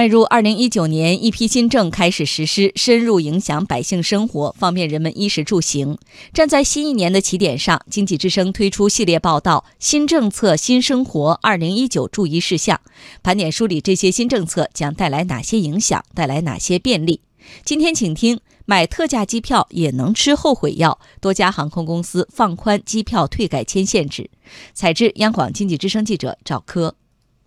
迈入二零一九年，一批新政开始实施，深入影响百姓生活，方便人们衣食住行。站在新一年的起点上，经济之声推出系列报道《新政策新生活二零一九注意事项》，盘点梳理这些新政策将带来哪些影响，带来哪些便利。今天，请听：买特价机票也能吃后悔药，多家航空公司放宽机票退改签限制。采制：央广经济之声记者赵科。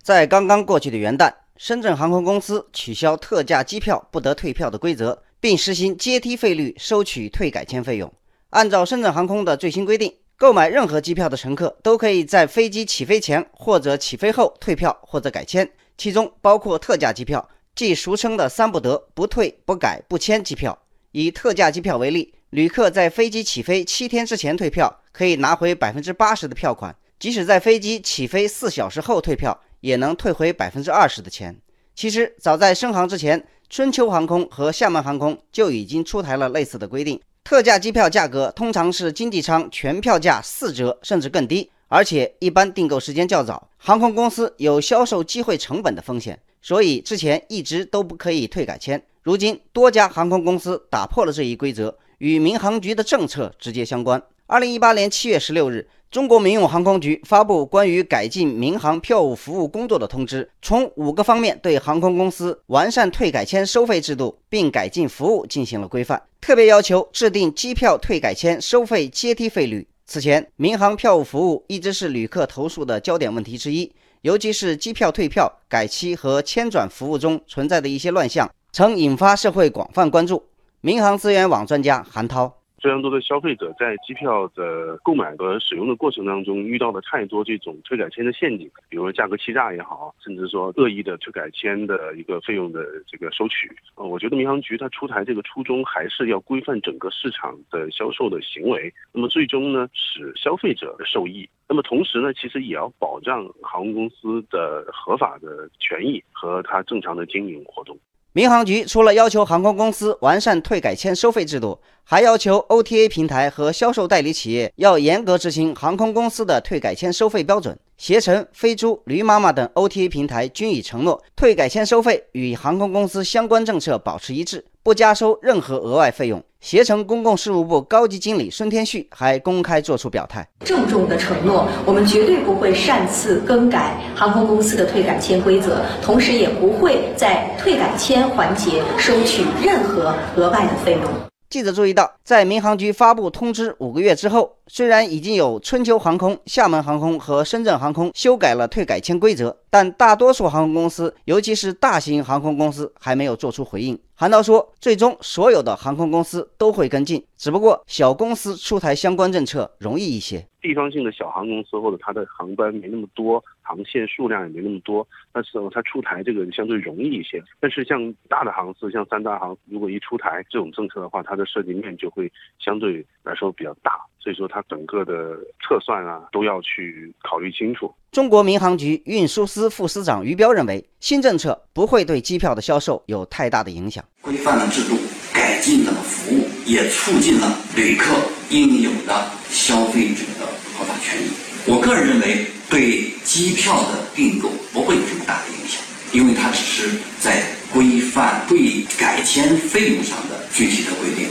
在刚刚过去的元旦。深圳航空公司取消特价机票不得退票的规则，并实行阶梯费率收取退改签费用。按照深圳航空的最新规定，购买任何机票的乘客都可以在飞机起飞前或者起飞后退票或者改签，其中包括特价机票，即俗称的“三不得”：不退、不改、不签机票。以特价机票为例，旅客在飞机起飞七天之前退票，可以拿回百分之八十的票款；即使在飞机起飞四小时后退票。也能退回百分之二十的钱。其实，早在深航之前，春秋航空和厦门航空就已经出台了类似的规定。特价机票价格通常是经济舱全票价四折，甚至更低，而且一般订购时间较早，航空公司有销售机会成本的风险，所以之前一直都不可以退改签。如今，多家航空公司打破了这一规则，与民航局的政策直接相关。二零一八年七月十六日。中国民用航空局发布关于改进民航票务服务工作的通知，从五个方面对航空公司完善退改签收费制度并改进服务进行了规范，特别要求制定机票退改签收费阶梯费率。此前，民航票务服务一直是旅客投诉的焦点问题之一，尤其是机票退票、改期和签转服务中存在的一些乱象，曾引发社会广泛关注。民航资源网专家韩涛。非常多的消费者在机票的购买和使用的过程当中遇到了太多这种退改签的陷阱，比如说价格欺诈也好，甚至说恶意的退改签的一个费用的这个收取。呃，我觉得民航局它出台这个初衷还是要规范整个市场的销售的行为，那么最终呢使消费者受益。那么同时呢，其实也要保障航空公司的合法的权益和它正常的经营活动。民航局除了要求航空公司完善退改签收费制度，还要求 OTA 平台和销售代理企业要严格执行航空公司的退改签收费标准。携程、飞猪、驴妈妈等 OTA 平台均已承诺，退改签收费与航空公司相关政策保持一致，不加收任何额外费用。携程公共事务部高级经理孙天旭还公开作出表态，郑重的承诺，我们绝对不会擅自更改航空公司的退改签规则，同时也不会在退改签环节收取任何额外的费用。记者注意到，在民航局发布通知五个月之后，虽然已经有春秋航空、厦门航空和深圳航空修改了退改签规则，但大多数航空公司，尤其是大型航空公司，还没有做出回应。韩涛说，最终所有的航空公司都会跟进，只不过小公司出台相关政策容易一些。地方性的小航空公司或者它的航班没那么多，航线数量也没那么多，那时候它出台这个相对容易一些。但是像大的航司，像三大航，如果一出台这种政策的话，它的涉及面就会相对来说比较大，所以说它整个的测算啊都要去考虑清楚。中国民航局运输司副司长于彪认为，新政策不会对机票的销售有太大的影响。规范了制度，改进了服务，也促进了旅客应有的消费者的。合法权益，我个人认为对机票的订购不会有什么大的影响，因为它只是在规范对改签费用上的具体的规定。